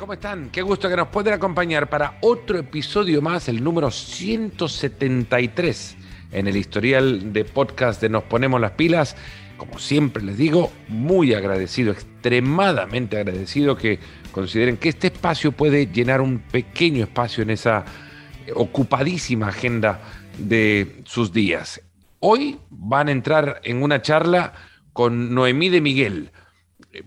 ¿cómo están? Qué gusto que nos pueden acompañar para otro episodio más, el número 173 en el historial de podcast de Nos Ponemos las Pilas. Como siempre les digo, muy agradecido, extremadamente agradecido que consideren que este espacio puede llenar un pequeño espacio en esa ocupadísima agenda de sus días. Hoy van a entrar en una charla con Noemí de Miguel,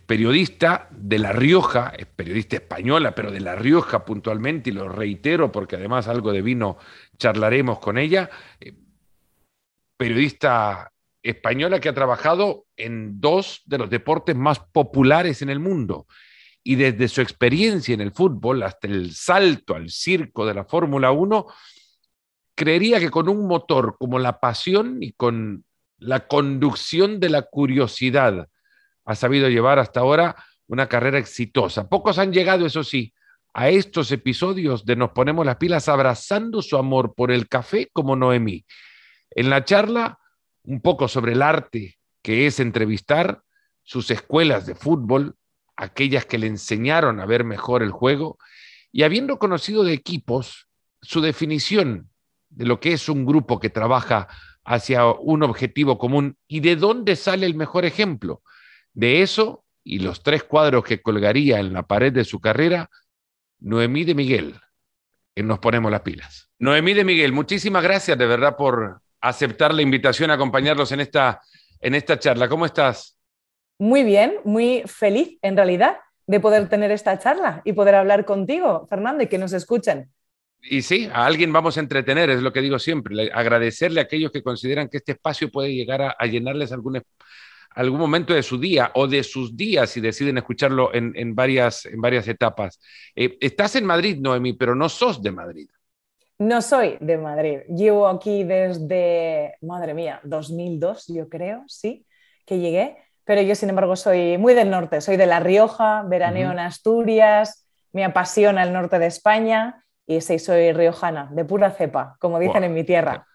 periodista de La Rioja, es periodista española, pero de La Rioja puntualmente, y lo reitero porque además algo de vino charlaremos con ella, eh, periodista española que ha trabajado en dos de los deportes más populares en el mundo. Y desde su experiencia en el fútbol hasta el salto al circo de la Fórmula 1, creería que con un motor como la pasión y con la conducción de la curiosidad ha sabido llevar hasta ahora una carrera exitosa. Pocos han llegado, eso sí, a estos episodios de Nos ponemos las pilas abrazando su amor por el café como Noemí. En la charla, un poco sobre el arte que es entrevistar, sus escuelas de fútbol, aquellas que le enseñaron a ver mejor el juego, y habiendo conocido de equipos, su definición de lo que es un grupo que trabaja hacia un objetivo común y de dónde sale el mejor ejemplo. De eso y los tres cuadros que colgaría en la pared de su carrera, Noemí de Miguel, que nos ponemos las pilas. Noemí de Miguel, muchísimas gracias de verdad por aceptar la invitación a acompañarlos en esta, en esta charla. ¿Cómo estás? Muy bien, muy feliz en realidad de poder tener esta charla y poder hablar contigo, Fernando, y que nos escuchen. Y sí, a alguien vamos a entretener, es lo que digo siempre, agradecerle a aquellos que consideran que este espacio puede llegar a, llenarles algún, algún momento de su día o de sus días si deciden escucharlo en, varias, en varias etapas. Eh, estás en Madrid, Noemi, pero no sos de Madrid. No soy de Madrid. Llevo aquí desde, madre mía, 2002, yo creo, sí, que llegué. Pero yo, sin embargo, soy muy del norte. Soy de La Rioja, veraneo en Asturias, me apasiona el norte de España y sí, soy riojana, de pura cepa, como dicen en mi tierra.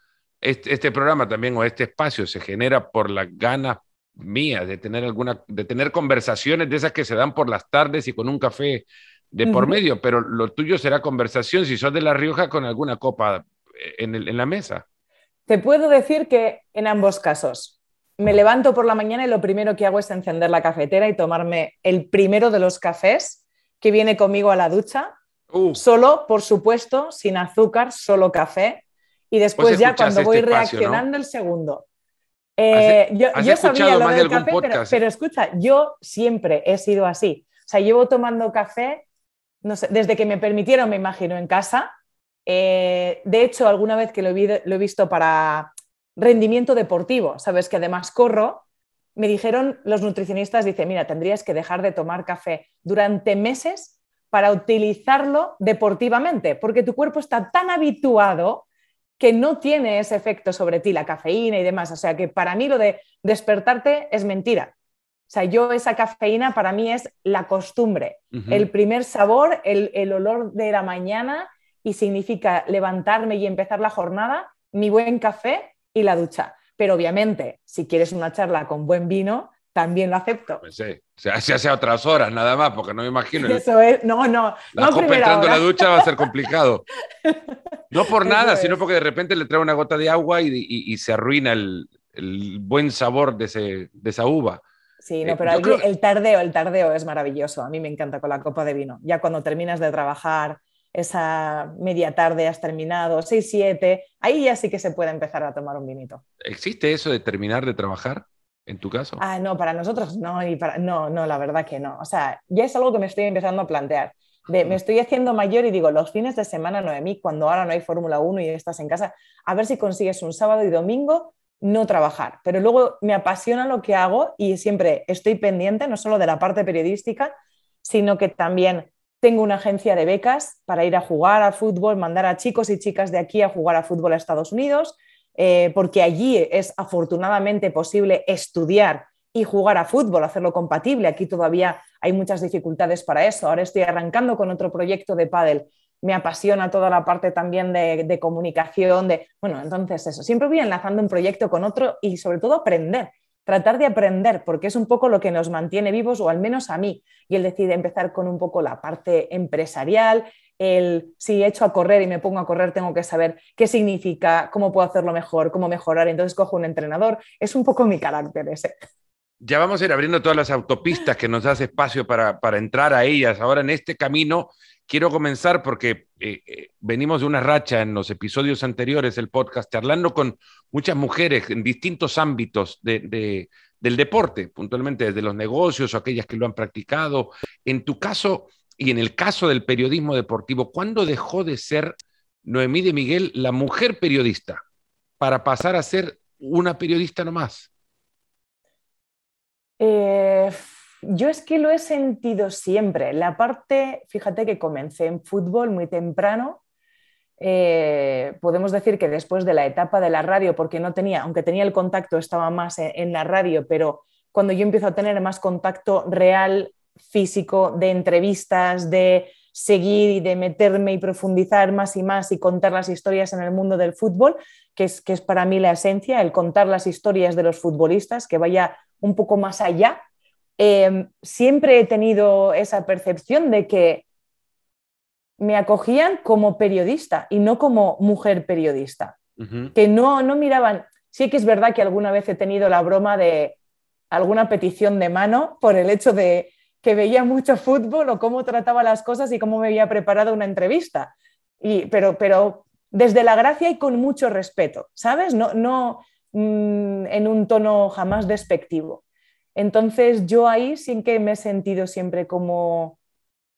Este, este, programa también o este espacio se genera por las ganas mías de tener alguna, de tener conversaciones de esas que se dan por las tardes y con un café de por medio, pero lo tuyo será conversación si sos de La Rioja con alguna copa en, en la mesa. Te puedo decir que en ambos casos. Me levanto por la mañana y lo primero que hago es encender la cafetera y tomarme el primero de los cafés que viene conmigo a la ducha. Uh. Solo, por supuesto, sin azúcar, solo café. Y después ya cuando voy este reaccionando el segundo. Eh, yo, sabía lo del café, pero, escucha, yo siempre he sido así. O sea, llevo tomando café no sé, desde que me permitieron, me imagino, en casa. Eh, de hecho, alguna vez que lo he, visto para rendimiento deportivo, sabes que además corro, me dijeron los nutricionistas, dice, mira, tendrías que dejar de tomar café durante meses para utilizarlo deportivamente, porque tu cuerpo está tan habituado que no tiene ese efecto sobre ti, la cafeína y demás. O sea que para mí lo de despertarte es mentira. O sea, yo esa cafeína para mí es la costumbre, el primer sabor, el, olor de la mañana y significa levantarme y empezar la jornada, mi buen café y la ducha. Pero obviamente, si quieres una charla con buen vino, también lo acepto. Pues sí, se hace a otras horas nada más, porque no me imagino. Eso es, no, no. La no copa entrando en la ducha va a ser complicado. No por nada, sino porque de repente le trae una gota de agua y, se arruina el, buen sabor de, de esa uva. Sí, no, eh, pero el, tardeo, el tardeo es maravilloso. A mí me encanta con la copa de vino. Ya cuando terminas de trabajar, esa media tarde has terminado, 6, 7, ahí ya sí que se puede empezar a tomar un vinito. ¿Existe eso de terminar de trabajar? En tu caso? Ah, no, para nosotros no, y para, no, no, la verdad que no. O sea, ya es algo que me estoy empezando a plantear. De, me estoy haciendo mayor y digo, los fines de semana, Noemí, cuando ahora no hay Fórmula 1 y estás en casa, a ver si consigues un sábado y domingo no trabajar, pero luego me apasiona lo que hago y siempre estoy pendiente no solo de la parte periodística, sino que también tengo una agencia de becas para ir a jugar al fútbol, mandar a chicos y chicas de aquí a jugar a fútbol a Estados Unidos, eh, porque allí es afortunadamente posible estudiar y jugar a fútbol, hacerlo compatible. Aquí todavía hay muchas dificultades para eso. Ahora estoy arrancando con otro proyecto de pádel me apasiona toda la parte también de, comunicación, de, bueno, entonces eso, siempre voy enlazando un proyecto con otro y sobre todo aprender, tratar de aprender, porque es un poco lo que nos mantiene vivos, o al menos a mí. Y él decide empezar con un poco la parte empresarial, el si echo a correr y me pongo a correr, tengo que saber qué significa, cómo puedo hacerlo mejor, cómo mejorar. Entonces cojo un entrenador. Es un poco mi carácter ese. Ya vamos a ir abriendo todas las autopistas que nos das espacio para, para entrar a ellas. Ahora en este camino quiero comenzar porque eh, eh, venimos de una racha en los episodios anteriores del podcast, hablando con muchas mujeres en distintos ámbitos de, del deporte, puntualmente desde los negocios o aquellas que lo han practicado. En tu caso y en el caso del periodismo deportivo, ¿cuándo dejó de ser Noemí de Miguel la mujer periodista para pasar a ser una periodista nomás? Eh, yo es que lo he sentido siempre. La parte, fíjate que comencé en fútbol muy temprano. Eh, podemos decir que después de la etapa de la radio, porque no tenía, aunque tenía el contacto, estaba más en, la radio, pero cuando yo empiezo a tener más contacto real, físico, de entrevistas, de seguir y de meterme y profundizar más y más y contar las historias en el mundo del fútbol, que es, que es para mí la esencia, el contar las historias de los futbolistas, que vaya un poco más allá. Em, siempre he tenido esa percepción de que me acogían como periodista y no como mujer periodista, que no, no miraban, sí que es verdad que alguna vez he tenido la broma de alguna petición de mano por el hecho de que veía mucho fútbol o cómo trataba las cosas y cómo me había preparado una entrevista. Y, pero, pero desde la gracia y con mucho respeto, ¿sabes? No, no mm, en un tono jamás despectivo. Entonces yo ahí sí que me he sentido siempre como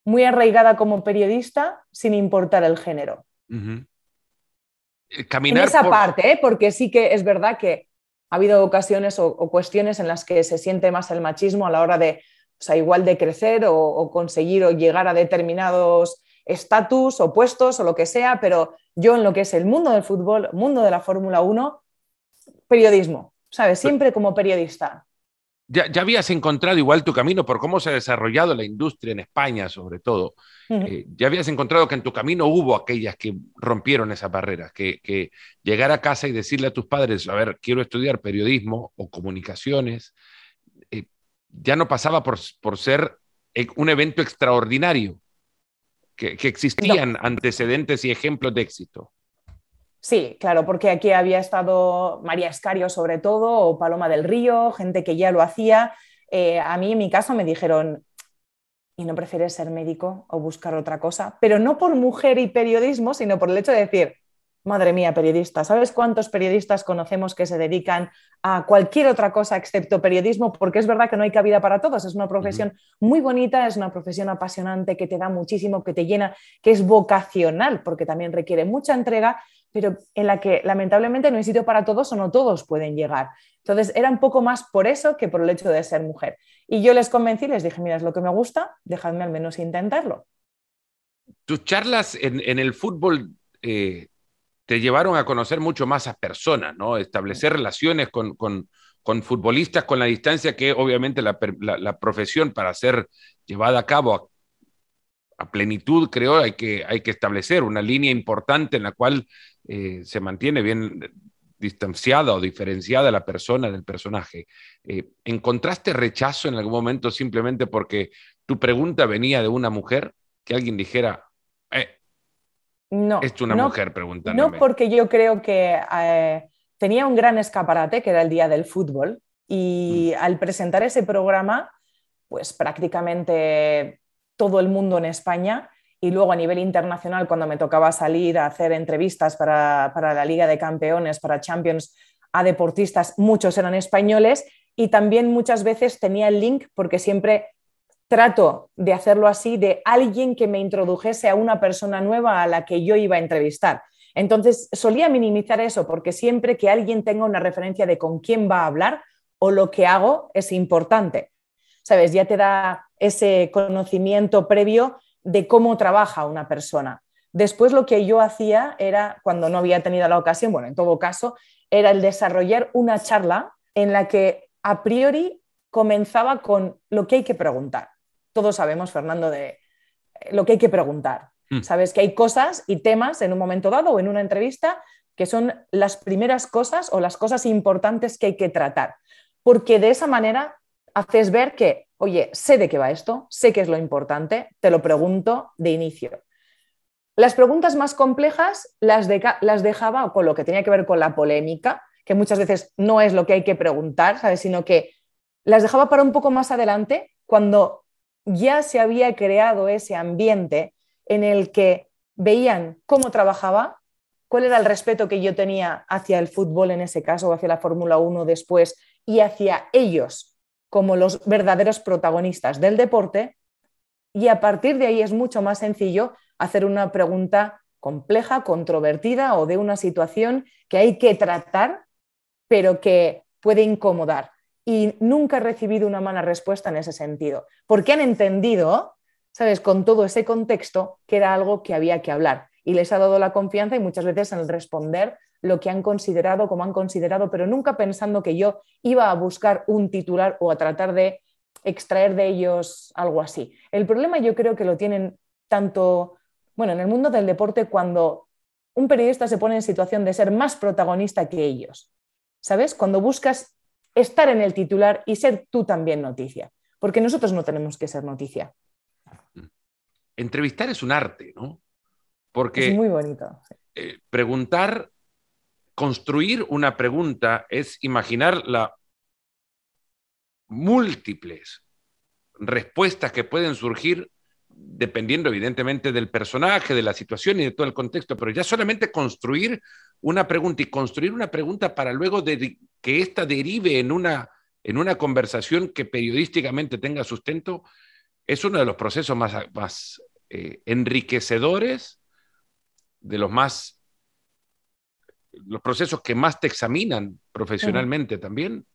muy arraigada como periodista sin importar el género. Eh, en esa parte, ¿eh? porque sí que es verdad que ha habido ocasiones o, cuestiones en las que se siente más el machismo a la hora de, o sea, igual de crecer o, conseguir o llegar a determinados estatus o puestos o lo que sea, pero yo en lo que es el mundo del fútbol, mundo de la Fórmula 1, periodismo, ¿sabes? Siempre como periodista ya, habías encontrado igual tu camino por cómo se ha desarrollado la industria en España, sobre todo. Eh, ya habías encontrado que en tu camino hubo aquellas que rompieron esas barreras, que, llegar a casa y decirle a tus padres, a ver, quiero estudiar periodismo o comunicaciones, ya no pasaba por, por, ser e, un evento extraordinario, que, existían antecedentes y ejemplos de éxito. Sí, claro, porque aquí había estado María Escario sobre todo, o Paloma del Río, gente que ya lo hacía. Eh, a mí en mi caso me dijeron, ¿y no prefieres ser médico o buscar otra cosa? Pero no por mujer y periodismo, sino por el hecho de decir, madre mía, periodista, ¿sabes cuántos periodistas conocemos que se dedican a cualquier otra cosa excepto periodismo? Porque es verdad que no hay cabida para todos, es una profesión muy bonita, es una profesión apasionante que te da muchísimo, que te llena, que es vocacional, porque también requiere mucha entrega, pero en la que lamentablemente no hay sitio para todos o no todos pueden llegar. Entonces era un poco más por eso que por el hecho de ser mujer. Y yo les convencí, les dije, mira, es lo que me gusta, dejadme al menos intentarlo. Tus charlas en, el fútbol eh, te llevaron a conocer mucho más a personas, ¿no? Establecer relaciones con, futbolistas con la distancia que obviamente la, profesión para ser llevada a cabo a, plenitud, creo, hay que, hay que establecer una línea importante en la cual eh, se mantiene bien distanciada o diferenciada la persona del personaje. Eh, ¿Encontraste rechazo en algún momento simplemente porque tu pregunta venía de una mujer? Que alguien dijera, no, es una mujer preguntando. No, porque yo creo que tenía un gran escaparate, que era el Día del Fútbol, y mm. al presentar ese programa, pues prácticamente todo el mundo en España y luego a nivel internacional, cuando me tocaba salir a hacer entrevistas para, la Liga de Campeones, para Champions, a deportistas, muchos eran españoles y también muchas veces tenía el link porque siempre trato de hacerlo así, de alguien que me introdujese a una persona nueva a la que yo iba a entrevistar. Entonces, solía minimizar eso porque siempre que alguien tenga una referencia de con quién va a hablar o lo que hago es importante. ¿Sabes? Ya te da ese conocimiento previo de cómo trabaja una persona. Después lo que yo hacía era, cuando no había tenido la ocasión, bueno, en todo caso, era el desarrollar una charla en la que a priori comenzaba con lo que hay que preguntar. Todos sabemos, Fernando, de eh, lo que hay que preguntar. Mm. Sabes que hay cosas y temas en un momento dado o en una entrevista que son las primeras cosas o las cosas importantes que hay que tratar. porque de esa manera haces ver que, oye, sé de qué va esto, sé qué es lo importante, te lo pregunto de inicio. Las preguntas más complejas las, las dejaba con lo que tenía que ver con la polémica, que muchas veces no es lo que hay que preguntar, ¿sabes? sino que las dejaba para un poco más adelante, cuando ya se había creado ese ambiente en el que veían cómo trabajaba, cuál era el respeto que yo tenía hacia el fútbol en ese caso, o hacia la Fórmula 1 después, y hacia ellos como los verdaderos protagonistas del deporte. Y a partir de ahí es mucho más sencillo hacer una pregunta compleja, controvertida o de una situación que hay que tratar, pero que puede incomodar. Y nunca he recibido una mala respuesta en ese sentido, porque han entendido, ¿sabes?, con todo ese contexto, que era algo que había que hablar. Y les ha dado la confianza y muchas veces en responder lo que han considerado, como han considerado, pero nunca pensando que yo iba a buscar un titular o a tratar de extraer de ellos algo así. El problema yo creo que lo tienen tanto, bueno, en el mundo del deporte cuando un periodista se pone en situación de ser más protagonista que ellos. ¿Sabes? Cuando buscas estar en el titular y ser tú también noticia, porque nosotros no tenemos que ser noticia. Entrevistar es un arte, ¿no? Porque es muy bonito. Eh, preguntar construir una pregunta es imaginar las múltiples respuestas que pueden surgir dependiendo evidentemente del personaje, de la situación y de todo el contexto, pero ya solamente construir una pregunta y construir una pregunta para luego de que ésta derive en una, en una conversación que periodísticamente tenga sustento, es uno de los procesos más, más eh, enriquecedores, de los más los procesos que más te examinan profesionalmente también.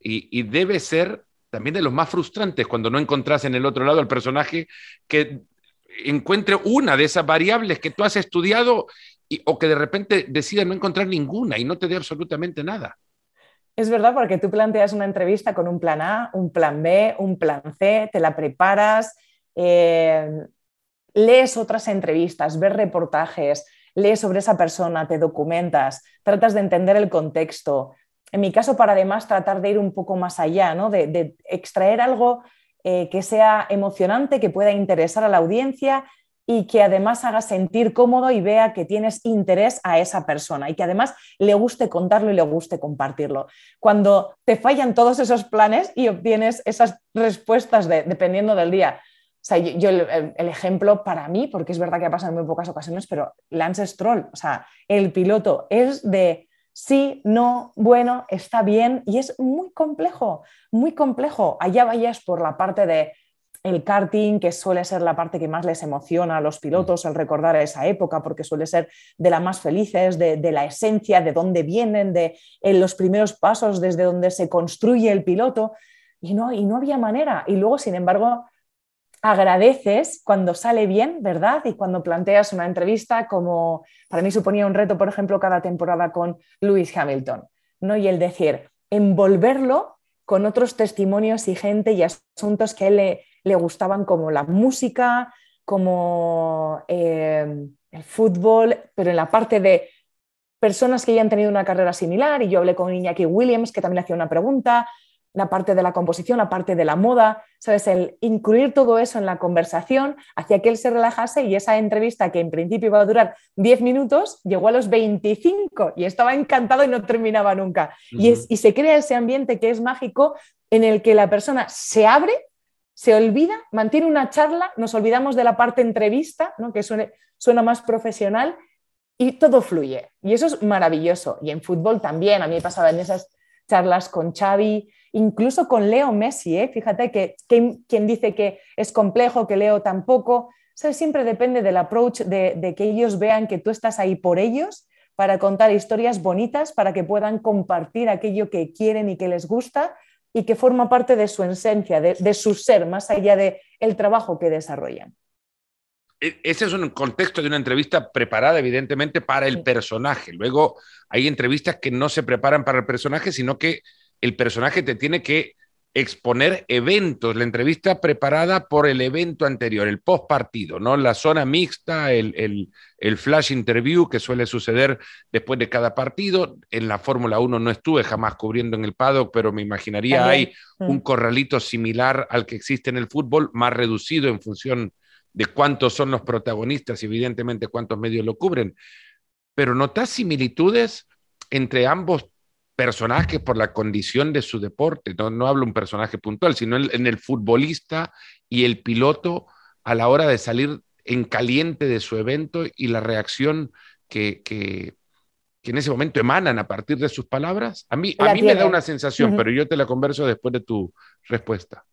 Y, debe ser también de los más frustrantes cuando no encontrás en el otro lado al personaje que encuentre una de esas variables que tú has estudiado o que de repente decida no encontrar ninguna y no te dé absolutamente nada. Es verdad, porque tú planteas una entrevista con un plan A, un plan B, un plan C, te la preparas, eh, lees otras entrevistas, ves reportajes, lees sobre esa persona, te documentas, tratas de entender el contexto. En mi caso, para además tratar de ir un poco más allá, ¿no? de, extraer algo eh, que sea emocionante, que pueda interesar a la audiencia y que además haga sentir cómodo y vea que tienes interés a esa persona y que además le guste contarlo y le guste compartirlo. Cuando te fallan todos esos planes y obtienes esas respuestas dependiendo del día, o sea, yo, el, ejemplo para mí, porque es verdad que ha pasado en muy pocas ocasiones, pero Lance Stroll, o sea, el piloto es de sí, no, bueno, está bien y es muy complejo, muy complejo. Allá vayas por la parte de el karting, que suele ser la parte que más les emociona a los pilotos al recordar esa época, porque suele ser de las más felices, de, la esencia, de dónde vienen, de los primeros pasos desde donde se construye el piloto. Y no, y no había manera. Y luego, sin embargo, agradeces cuando sale bien, ¿verdad? Y cuando planteas una entrevista como para mí suponía un reto, por ejemplo, cada temporada con Lewis Hamilton, ¿no? Y el decir, envolverlo con otros testimonios y gente y asuntos que a él le, gustaban como la música, como eh, el fútbol, pero en la parte de personas que ya han tenido una carrera similar y yo hablé con Iñaki Williams que también hacía una pregunta, la parte de la composición, la parte de la moda, ¿sabes? El incluir todo eso en la conversación hacía que él se relajase y esa entrevista que en principio iba a durar 10 minutos llegó a los 25 y estaba encantado y no terminaba nunca. y, es, y se crea ese ambiente que es mágico en el que la persona se abre, se olvida, mantiene una charla, nos olvidamos de la parte entrevista, ¿no? que suena más profesional y todo fluye. Y eso es maravilloso. Y en fútbol también, a mí me pasaba en esas charlas con Xavi, incluso con Leo Messi, ¿eh? fíjate que, quien dice que es complejo, que Leo tampoco, siempre depende del approach de, que ellos vean que tú estás ahí por ellos para contar historias bonitas, para que puedan compartir aquello que quieren y que les gusta y que forma parte de su esencia, de, su ser, más allá del el trabajo que desarrollan. E, ese es un contexto de una entrevista preparada, evidentemente, para el personaje. Luego hay entrevistas que no se preparan para el personaje, sino que el personaje te tiene que exponer eventos, la entrevista preparada por el evento anterior, el post partido, ¿no? La zona mixta, el, flash interview que suele suceder después de cada partido. En la Fórmula 1 no estuve jamás cubriendo en el paddock, pero me imaginaría hay un mm. corralito similar al que existe en el fútbol, más reducido en función de cuántos son los protagonistas y evidentemente cuántos medios lo cubren. Pero ¿notas similitudes entre ambos personaje por la condición de su deporte. No, no hablo un personaje puntual, sino en, el futbolista y el piloto a la hora de salir en caliente de su evento y la reacción que, que, en ese momento emanan a partir de sus palabras. A mí, a mí me da una sensación, pero yo te la converso después de tu respuesta.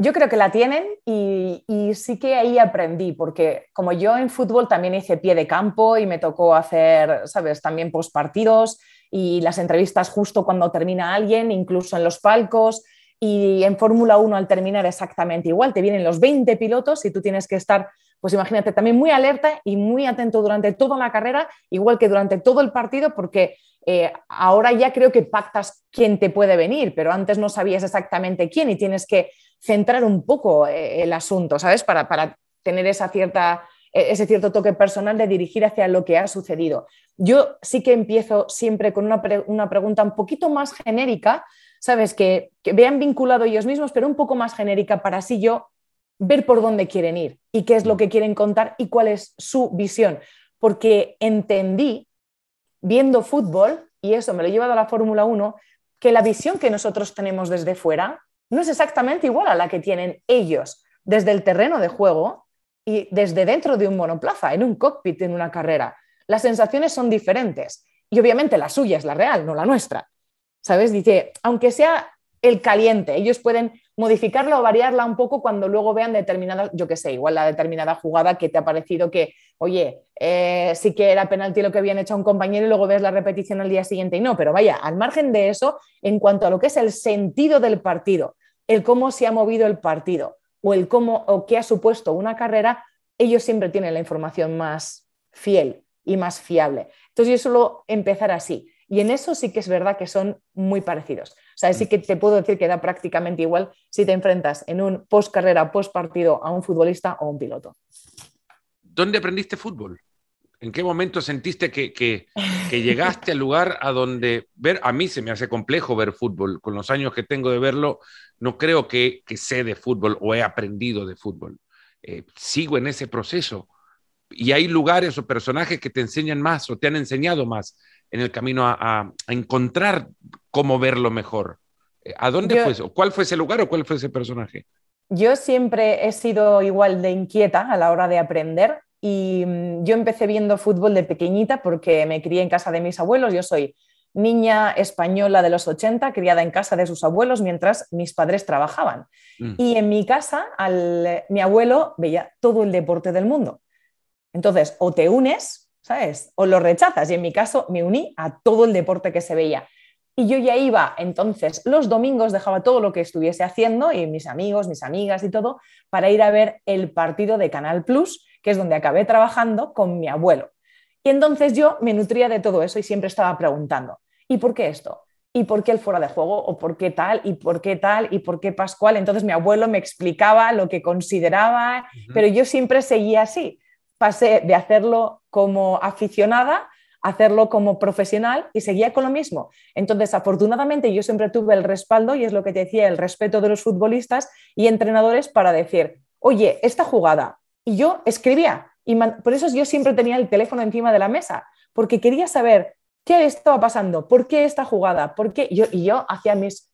Yo creo que la tienen y, y, sí que ahí aprendí, porque como yo en fútbol también hice pie de campo y me tocó hacer, ¿sabes? También postpartidos y las entrevistas justo cuando termina alguien, incluso en los palcos. Y en Fórmula 1 al terminar exactamente igual, te vienen los 20 pilotos y tú tienes que estar, pues imagínate, también muy alerta y muy atento durante toda la carrera, igual que durante todo el partido, porque eh, ahora ya creo que pactas quién te puede venir, pero antes no sabías exactamente quién y tienes que centrar un poco eh, el asunto, ¿sabes? Para, para tener esa cierta e-, ese cierto toque personal de dirigir hacia lo que ha sucedido. Yo sí que empiezo siempre con una, pregunta un poquito más genérica, ¿sabes? Que, vean vinculado ellos mismos, pero un poco más genérica para así yo ver por dónde quieren ir y qué es lo que quieren contar y cuál es su visión. Porque entendí, viendo fútbol, y eso me lo he llevado a la Fórmula 1, que la visión que nosotros tenemos desde fuera no es exactamente igual a la que tienen ellos desde el terreno de juego y desde dentro de un monoplaza, en un cockpit, en una carrera. Las sensaciones son diferentes y obviamente la suya es la real, no la nuestra. ¿Sabes? Dice, aunque sea el caliente, ellos pueden modificarla o variarla un poco cuando luego vean determinada, yo qué sé, igual la determinada jugada que te ha parecido que, oye, eh, sí que era penalti lo que habían hecho a un compañero y luego ves la repetición al día siguiente y no, pero vaya, al margen de eso, en cuanto a lo que es el sentido del partido, el cómo se ha movido el partido, o el cómo o qué ha supuesto una carrera, ellos siempre tienen la información más fiel y más fiable. Entonces yo suelo empezar así. Y en eso sí que es verdad que son muy parecidos. O sea, sí que te puedo decir que da prácticamente igual si te enfrentas en un post carrera, post partido a un futbolista o un piloto. ¿Dónde aprendiste fútbol? ¿En qué momento sentiste que, que, llegaste al lugar a donde ver, a mí se me hace complejo ver fútbol, con los años que tengo de verlo, no creo que, que sé de fútbol o he aprendido de fútbol. Eh, sigo en ese proceso y hay lugares o personajes que te enseñan más o te han enseñado más en el camino a, encontrar cómo verlo mejor. Eh, ¿A dónde fue eso? ¿Cuál fue ese lugar o cuál fue ese personaje? Yo siempre he sido igual de inquieta a la hora de aprender y mm, yo empecé viendo fútbol de pequeñita porque me crié en casa de mis abuelos. Yo soy niña española de los 80, criada en casa de sus abuelos mientras mis padres trabajaban. Mm. Y en mi casa, mi abuelo veía todo el deporte del mundo. Entonces, o te unes, ¿sabes? O lo rechazas. Y en mi caso, me uní a todo el deporte que se veía. Y yo ya iba, entonces, los domingos dejaba todo lo que estuviese haciendo y mis amigos, mis amigas y todo, para ir a ver el partido de Canal Plus que es donde acabé trabajando con mi abuelo. Y entonces yo me nutría de todo eso y siempre estaba preguntando, ¿y por qué esto? ¿Y por qué el fuera de juego? ¿O por qué tal? ¿Y por qué tal? ¿Y por qué Pascual? Entonces mi abuelo me explicaba lo que consideraba, pero yo siempre seguía así. Pasé de hacerlo como aficionada a hacerlo como profesional y seguía con lo mismo. Entonces, afortunadamente, yo siempre tuve el respaldo, y es lo que te decía, el respeto de los futbolistas y entrenadores para decir, oye, esta jugada, y yo escribía. Y por eso yo siempre tenía el teléfono encima de la mesa, porque quería saber qué estaba pasando, por qué esta jugada, por qué. Yo, y yo hacía mis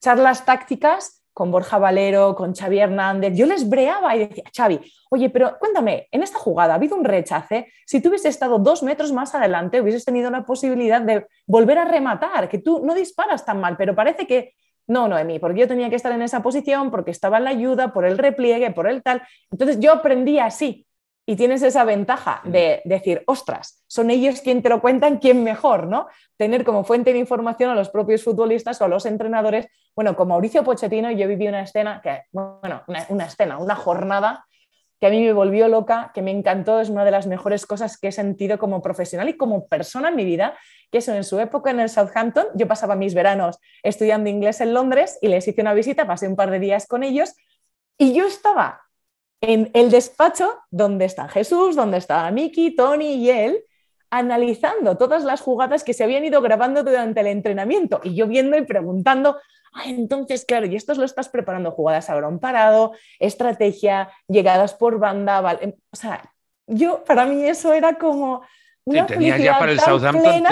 charlas tácticas con Borja Valero, con Xavi Hernández. Yo les breaba y decía, Xavi, oye, pero cuéntame, en esta jugada ha habido un rechace. Si tú hubieses estado dos metros más adelante, hubieses tenido la posibilidad de volver a rematar, que tú no disparas tan mal, pero parece que no, Noemí, porque yo tenía que estar en esa posición, porque estaba en la ayuda, por el repliegue, por el tal. Entonces yo aprendí así. Y tienes esa ventaja de decir, ostras, son ellos quien te lo cuentan, quién mejor, ¿no? Tener como fuente de información a los propios futbolistas o a los entrenadores. Bueno, con Mauricio Pochettino yo viví una escena, que, bueno, una escena, una jornada que a mí me volvió loca, que me encantó, es una de las mejores cosas que he sentido como profesional y como persona en mi vida, que eso en su época en el Southampton, yo pasaba mis veranos estudiando inglés en Londres y les hice una visita, pasé un par de días con ellos y yo estaba en el despacho donde está Jesús, donde estaba Miki, Tony y él, analizando todas las jugadas que se habían ido grabando durante el entrenamiento y yo viendo y preguntando, entonces, claro, y esto lo estás preparando jugadas a un parado, estrategia, llegadas por banda, ¿vale? o sea, yo, para mí eso era como una tenías ya para el Southampton,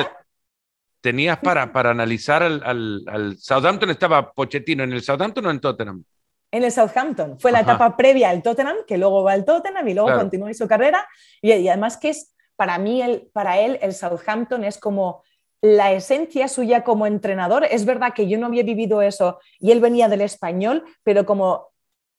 tenías para, para analizar al, al, Southampton, estaba Pochettino en el Southampton o en Tottenham? En el Southampton, fue la etapa previa al Tottenham, que luego va al Tottenham y luego continúa continúa su carrera, y, y además que es para mí, el, para él, el Southampton es como la esencia suya como entrenador. Es verdad que yo no había vivido eso y él venía del español, pero como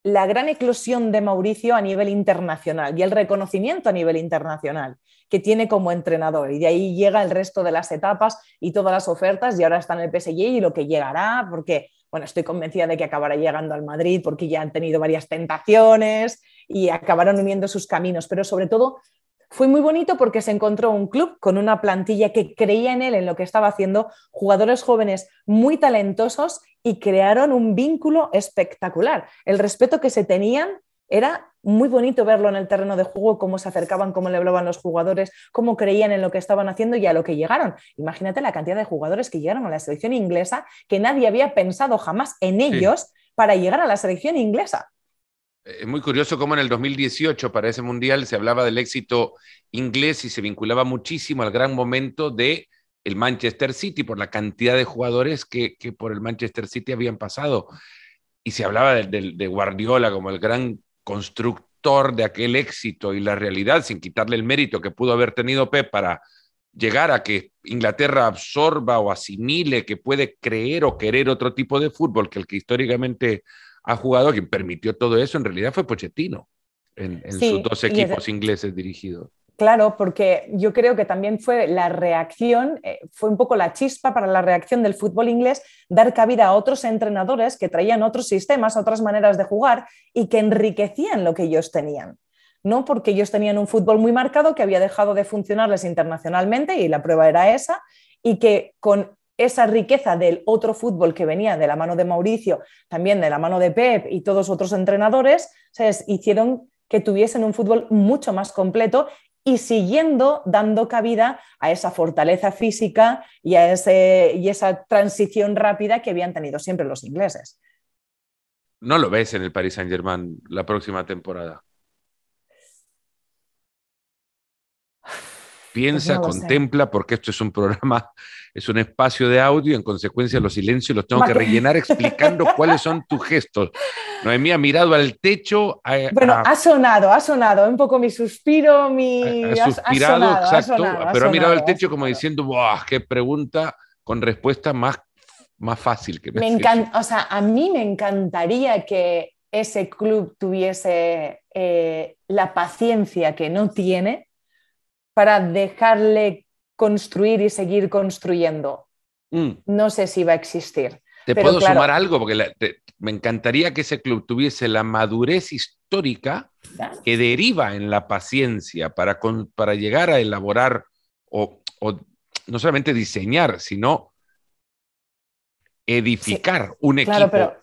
la gran eclosión de Mauricio a nivel internacional y el reconocimiento a nivel internacional que tiene como entrenador. Y de ahí llega el resto de las etapas y todas las ofertas y ahora está en el PSG y lo que llegará, porque, bueno, estoy convencida de que acabará llegando al Madrid porque ya han tenido varias tentaciones y acabaron uniendo sus caminos, pero sobre todo fue muy bonito porque se encontró un club con una plantilla que creía en él, en lo que estaba haciendo, jugadores jóvenes muy talentosos y crearon un vínculo espectacular. El respeto que se tenían era muy bonito verlo en el terreno de juego, cómo se acercaban, cómo le hablaban los jugadores, cómo creían en lo que estaban haciendo y a lo que llegaron. Imagínate la cantidad de jugadores que llegaron a la selección inglesa, que nadie había pensado jamás en ellos para llegar a la selección inglesa. Es muy curioso cómo en el 2018 para ese mundial se hablaba del éxito inglés y se vinculaba muchísimo al gran momento de el Manchester City por la cantidad de jugadores que, por el Manchester City habían pasado. Y se hablaba de, Guardiola como el gran constructor de aquel éxito y la realidad, sin quitarle el mérito que pudo haber tenido Pep para llegar a que Inglaterra absorba o asimile que puede creer o querer otro tipo de fútbol que el que históricamente ha jugado, quien permitió todo eso, en realidad fue Pochettino en, sus dos equipos ingleses dirigidos. Claro, porque yo creo que también fue la reacción, eh, fue un poco la chispa para la reacción del fútbol inglés, dar cabida a otros entrenadores que traían otros sistemas, otras maneras de jugar y que enriquecían lo que ellos tenían. No porque ellos tenían un fútbol muy marcado que había dejado de funcionarles internacionalmente y la prueba era esa, y que con esa riqueza del otro fútbol que venía de la mano de Mauricio, también de la mano de Pep y todos otros entrenadores, hicieron que tuviesen un fútbol mucho más completo y siguiendo dando cabida a esa fortaleza física y a ese, y esa transición rápida que habían tenido siempre los ingleses. No lo ves en el Paris Saint-Germain la próxima temporada. Piensa, pues contempla, porque esto es un programa es un espacio de audio, en consecuencia los silencios los tengo que rellenar explicando cuáles son tus gestos. Noemí ha mirado al techo. bueno, ha sonado, ha sonado, un poco mi suspiro, mi... Ha, suspirado, exacto, pero ha mirado al techo como diciendo, ¡buah! ¡Qué pregunta con respuesta más, más fácil que me, me encanta, O sea, a mí me encantaría que ese club tuviese eh, la paciencia que no tiene para dejarle construir y seguir construyendo. Mm. No sé si va a existir. Te puedo sumar algo, porque me encantaría que ese club tuviese la madurez histórica que deriva en la paciencia para, para llegar a elaborar o, no solamente diseñar, sino edificar un equipo pero,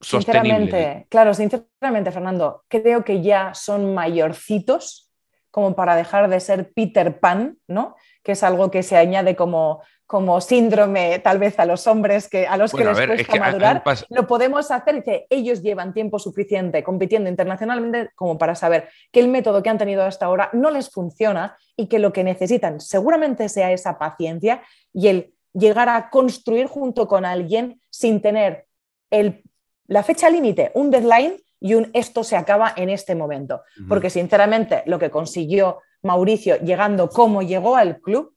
sostenible. claro, sinceramente, Fernando, creo que ya son mayorcitos como para dejar de ser Peter Pan, ¿no? que es algo que se añade como, como síndrome tal vez a los hombres que, a los que les cuesta madurar, lo podemos hacer. que ellos llevan tiempo suficiente compitiendo internacionalmente como para saber que el método que han tenido hasta ahora no les funciona y que lo que necesitan seguramente sea esa paciencia y el llegar a construir junto con alguien sin tener el, la fecha límite, un deadline y un esto se acaba en este momento. Porque sinceramente lo que consiguió Mauricio llegando como llegó al club,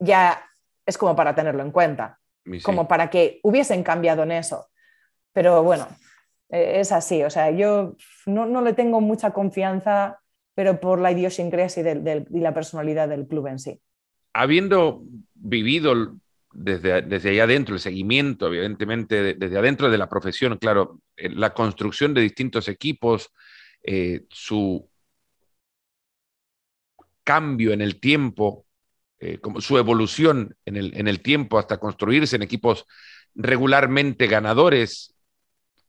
ya es como para tenerlo en cuenta, como para que hubiesen cambiado en eso. Pero bueno, e, es así, o sea, yo no, le tengo mucha confianza, pero por la idiosincrasia y, la personalidad del club en sí. Habiendo vivido desde, desde allá adentro, el seguimiento, evidentemente, desde adentro de la profesión, claro, eh, la construcción de distintos equipos, eh, su cambio en el tiempo, eh, como su evolución en el, en el tiempo hasta construirse en equipos regularmente ganadores,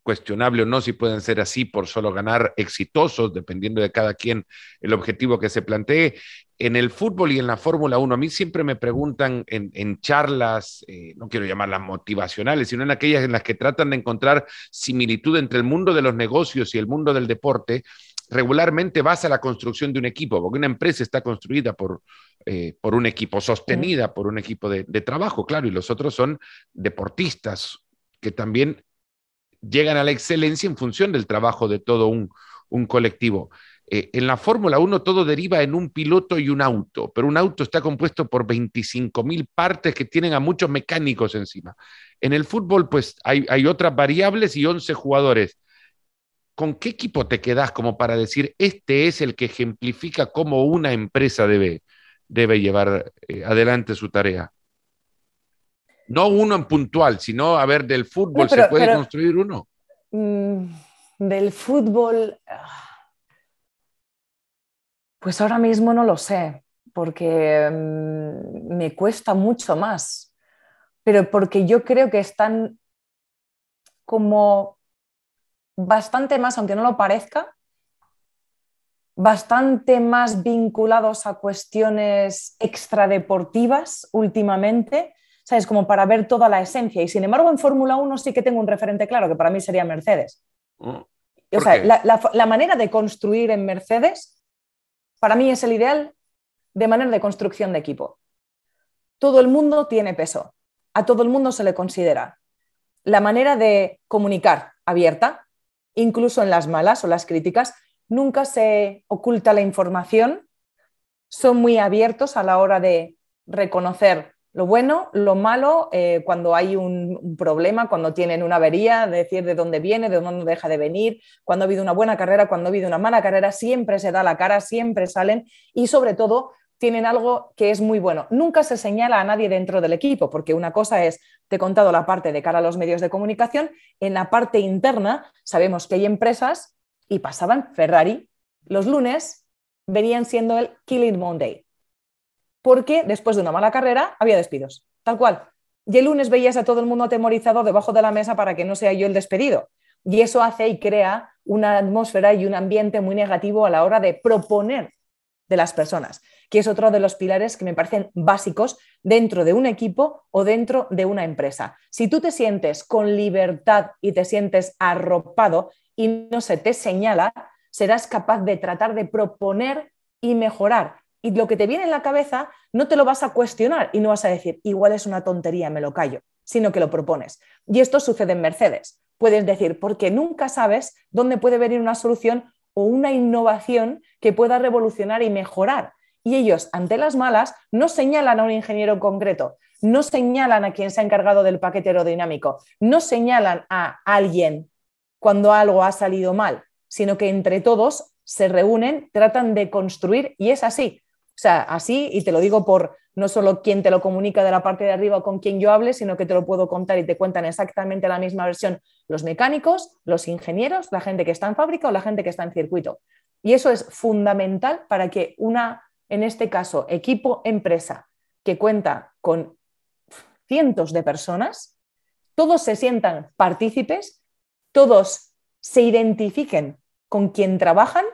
cuestionable o no si pueden ser así por solo ganar exitosos, dependiendo de cada quien el objetivo que se plantee. En el fútbol y en la Fórmula 1, a mí siempre me preguntan en, charlas, eh, no quiero llamarlas motivacionales, sino en aquellas en las que tratan de encontrar similitud entre el mundo de los negocios y el mundo del deporte, regularmente basa la construcción de un equipo, porque una empresa está construida por, eh, por un equipo, sostenida por un equipo de trabajo, claro, y los otros son deportistas que también llegan a la excelencia en función del trabajo de todo un, colectivo. Eh, en la Fórmula 1 todo deriva en un piloto y un auto, pero un auto está compuesto por 25 mil partes que tienen a muchos mecánicos encima. En el fútbol, pues hay, otras variables y 11 jugadores. ¿Con qué equipo te quedas como para decir, este es el que ejemplifica cómo una empresa debe, debe llevar eh, adelante su tarea? No uno en puntual, sino, a ver, del fútbol se puede construir uno. Mm, del fútbol, ah, pues ahora mismo no lo sé, porque mm, me cuesta mucho más, pero porque yo creo que están como bastante más, aunque no lo parezca, bastante más vinculados a cuestiones extradeportivas últimamente ¿sabes? Como para ver toda la esencia. Y sin embargo, en Fórmula 1 sí que tengo un referente claro, que para mí sería Mercedes. Oh, o sea, la, manera de construir en Mercedes, para mí es el ideal de manera de construcción de equipo. Todo el mundo tiene peso, a todo el mundo se le considera. La manera de comunicar abierta, incluso en las malas o las críticas, nunca se oculta la información, son muy abiertos a la hora de reconocer lo bueno, lo malo, eh, cuando hay un, problema, cuando tienen una avería, decir de dónde viene, de dónde deja de venir, cuando ha habido una buena carrera, cuando ha habido una mala carrera, siempre se da la cara, siempre salen y sobre todo tienen algo que es muy bueno. Nunca se señala a nadie dentro del equipo, porque una cosa es, te he contado la parte de cara a los medios de comunicación, en la parte interna sabemos que hay empresas y pasaban Ferrari, los lunes venían siendo el Killing Monday porque después de una mala carrera había despidos, tal cual. Y el lunes veías a todo el mundo atemorizado debajo de la mesa para que no sea yo el despedido. Y eso hace y crea una atmósfera y un ambiente muy negativo a la hora de proponer de las personas, que es otro de los pilares que me parecen básicos dentro de un equipo o dentro de una empresa. Si tú te sientes con libertad y te sientes arropado y no se te señala, serás capaz de tratar de proponer y mejorar y lo que te viene en la cabeza no te lo vas a cuestionar y no vas a decir, igual es una tontería, me lo callo, sino que lo propones. Y esto sucede en Mercedes. Puedes decir, porque nunca sabes dónde puede venir una solución o una innovación que pueda revolucionar y mejorar. Y ellos, ante las malas, no señalan a un ingeniero concreto, no señalan a quien se ha encargado del paquete aerodinámico, no señalan a alguien cuando algo ha salido mal, sino que entre todos se reúnen, tratan de construir y es así. O sea, así, y te lo digo por no solo quien te lo comunica de la parte de arriba o con quien yo hable, sino que te lo puedo contar y te cuentan exactamente la misma versión los mecánicos, los ingenieros, la gente que está en fábrica o la gente que está en circuito. Y eso es fundamental para que una, en este caso, equipo empresa que cuenta con cientos de personas, todos se sientan partícipes, todos se identifiquen con quien trabajan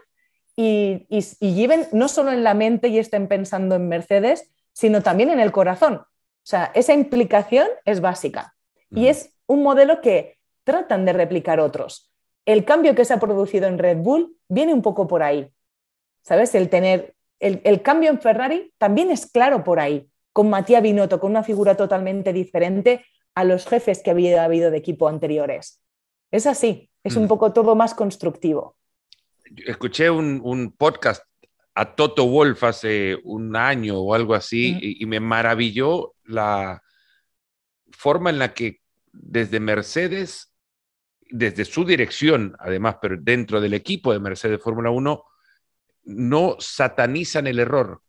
y, lleven no solo en la mente y estén pensando en Mercedes, sino también en el corazón. O sea, esa implicación es básica y es un modelo que tratan de replicar otros. El cambio que se ha producido en Red Bull viene un poco por ahí. ¿Sabes? El tener el, cambio en Ferrari también es claro por ahí, con Matías Binotto, con una figura totalmente diferente a los jefes que había habido de equipo anteriores. Es así, es un poco todo más constructivo escuché un, podcast a Toto Wolf hace un año o algo así y, me maravilló la forma en la que desde Mercedes, desde su dirección, además, pero dentro del equipo de Mercedes Fórmula 1, no satanizan el error,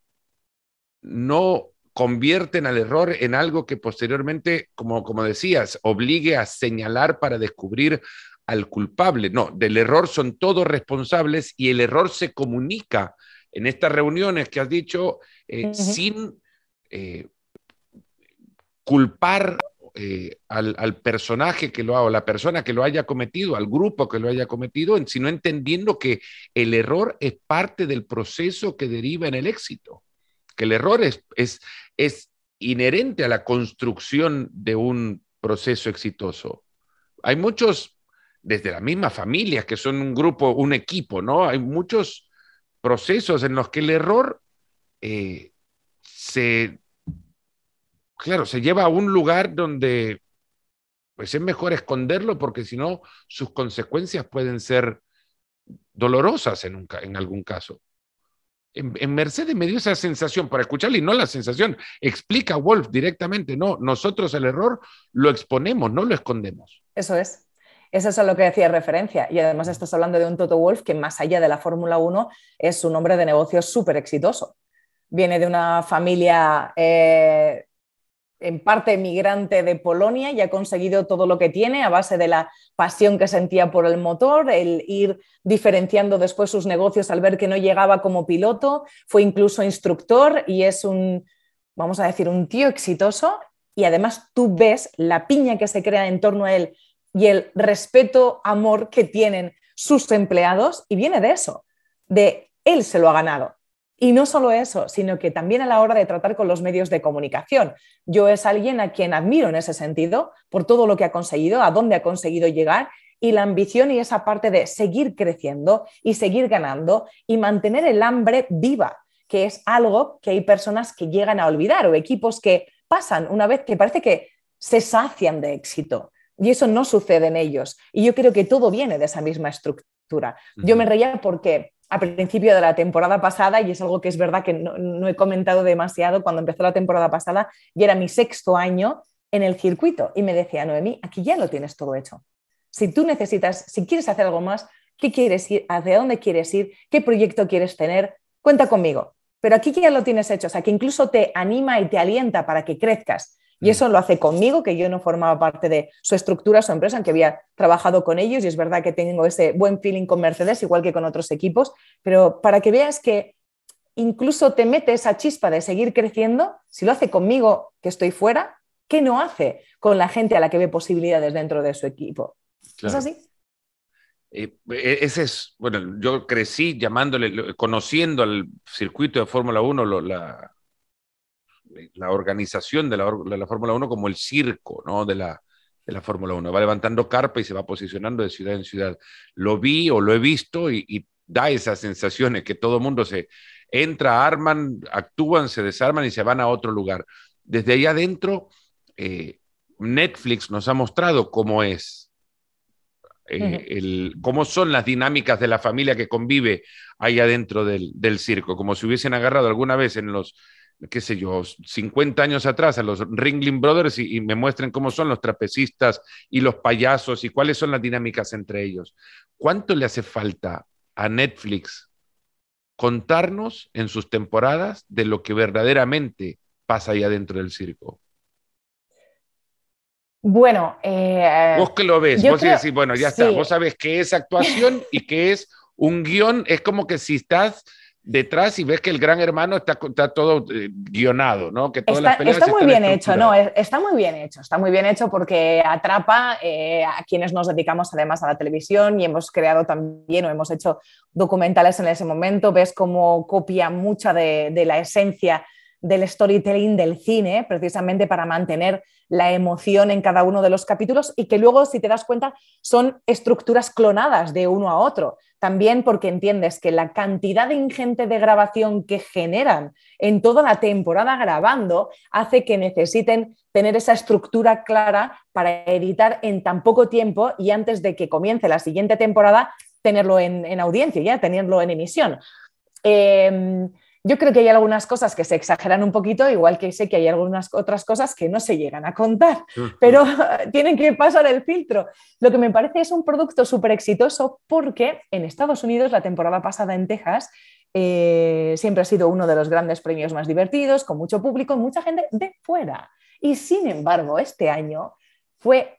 no convierten al error en algo que posteriormente, como, como decías, obligue a señalar para descubrir al culpable. No, del error son todos responsables y el error se comunica en estas reuniones que has dicho eh, sin eh, culpar eh, al, personaje que lo ha, o la persona que lo haya cometido, al grupo que lo haya cometido, sino entendiendo que el error es parte del proceso que deriva en el éxito, que el error es, es, es inherente a la construcción de un proceso exitoso. Hay muchos, desde la misma familia, que son un grupo, un equipo, ¿no? Hay muchos procesos en los que el error eh, se claro, se lleva a un lugar donde pues es mejor esconderlo porque si no, sus consecuencias pueden ser dolorosas en, en algún caso. En, Mercedes me dio esa sensación para escucharle y no la sensación. Explica Wolf directamente, no, nosotros el error lo exponemos, no lo escondemos. Eso es. Eso es a lo que decía referencia. Y además estás hablando de un Toto Wolf que más allá de la Fórmula 1 es un hombre de negocios súper exitoso. Viene de una familia eh, en parte migrante de Polonia y ha conseguido todo lo que tiene a base de la pasión que sentía por el motor, el ir diferenciando después sus negocios al ver que no llegaba como piloto, fue incluso instructor y es un, vamos a decir, un tío exitoso y además tú ves la piña que se crea en torno a él y el respeto, amor que tienen sus empleados y viene de eso, de él se lo ha ganado. Y no solo eso, sino que también a la hora de tratar con los medios de comunicación. Yo es alguien a quien admiro en ese sentido por todo lo que ha conseguido, a dónde ha conseguido llegar y la ambición y esa parte de seguir creciendo y seguir ganando y mantener el hambre viva, que es algo que hay personas que llegan a olvidar o equipos que pasan una vez que parece que se sacian de éxito. Y eso no sucede en ellos. Y yo creo que todo viene de esa misma estructura. Yo me reía porque a principio de la temporada pasada, y es algo que es verdad que no, he comentado demasiado, cuando empezó la temporada pasada, y era mi sexto año en el circuito, y me decía, Noemí, aquí ya lo tienes todo hecho. Si tú necesitas, si quieres hacer algo más, ¿qué quieres ir? ¿Hacia dónde quieres ir? ¿Qué proyecto quieres tener? Cuenta conmigo. Pero aquí ya lo tienes hecho, o sea, que incluso te anima y te alienta para que crezcas y eso lo hace conmigo, que yo no formaba parte de su estructura, su empresa, aunque había trabajado con ellos y es verdad que tengo ese buen feeling con Mercedes, igual que con otros equipos, pero para que veas que incluso te mete esa chispa de seguir creciendo, si lo hace conmigo, que estoy fuera, ¿qué no hace con la gente a la que ve posibilidades dentro de su equipo? ¿Es así? Eh, e, ese es, bueno, yo crecí llamándole, conociendo al circuito de Fórmula 1, la, la organización de la, Fórmula 1 como el circo ¿no? de la, de la Fórmula 1. Va levantando carpa y se va posicionando de ciudad en ciudad. Lo vi o lo he visto y, da esas sensaciones que todo mundo se entra, arman, actúan, se desarman y se van a otro lugar. Desde ahí adentro, eh, Netflix nos ha mostrado cómo es, eh, el, cómo son las dinámicas de la familia que convive ahí adentro del, del circo, como si hubiesen agarrado alguna vez en los qué sé yo, 50 años atrás a los Ringling Brothers y, me muestren cómo son los trapecistas y los payasos y cuáles son las dinámicas entre ellos. ¿Cuánto le hace falta a Netflix contarnos en sus temporadas de lo que verdaderamente pasa ahí adentro del circo? Bueno, eh, vos que lo ves, vos decís, bueno, ya está, vos sabes que es actuación y que es un guion, es como que si estás detrás y ves que el gran hermano está, está todo eh, guionado, ¿no? Que todas está, está muy bien hecho, ¿no? Está muy bien hecho, está muy bien hecho porque atrapa eh, a quienes nos dedicamos además a la televisión y hemos creado también o hemos hecho documentales en ese momento, ves cómo copia mucha de, de la esencia del storytelling del cine, precisamente para mantener la emoción en cada uno de los capítulos y que luego, si te das cuenta, son estructuras clonadas de uno a otro. También porque entiendes que la cantidad ingente de grabación que generan en toda la temporada grabando hace que necesiten tener esa estructura clara para editar en tan poco tiempo y antes de que comience la siguiente temporada tenerlo en, audiencia, ya tenerlo en emisión. Em, yo creo que hay algunas cosas que se exageran un poquito, igual que sé que hay algunas otras cosas que no se llegan a contar, pero tienen que pasar el filtro. Lo que me parece es un producto súper exitoso porque en Estados Unidos la temporada pasada en Texas eh, siempre ha sido uno de los grandes premios más divertidos, con mucho público, mucha gente de fuera. Y sin embargo, este año fue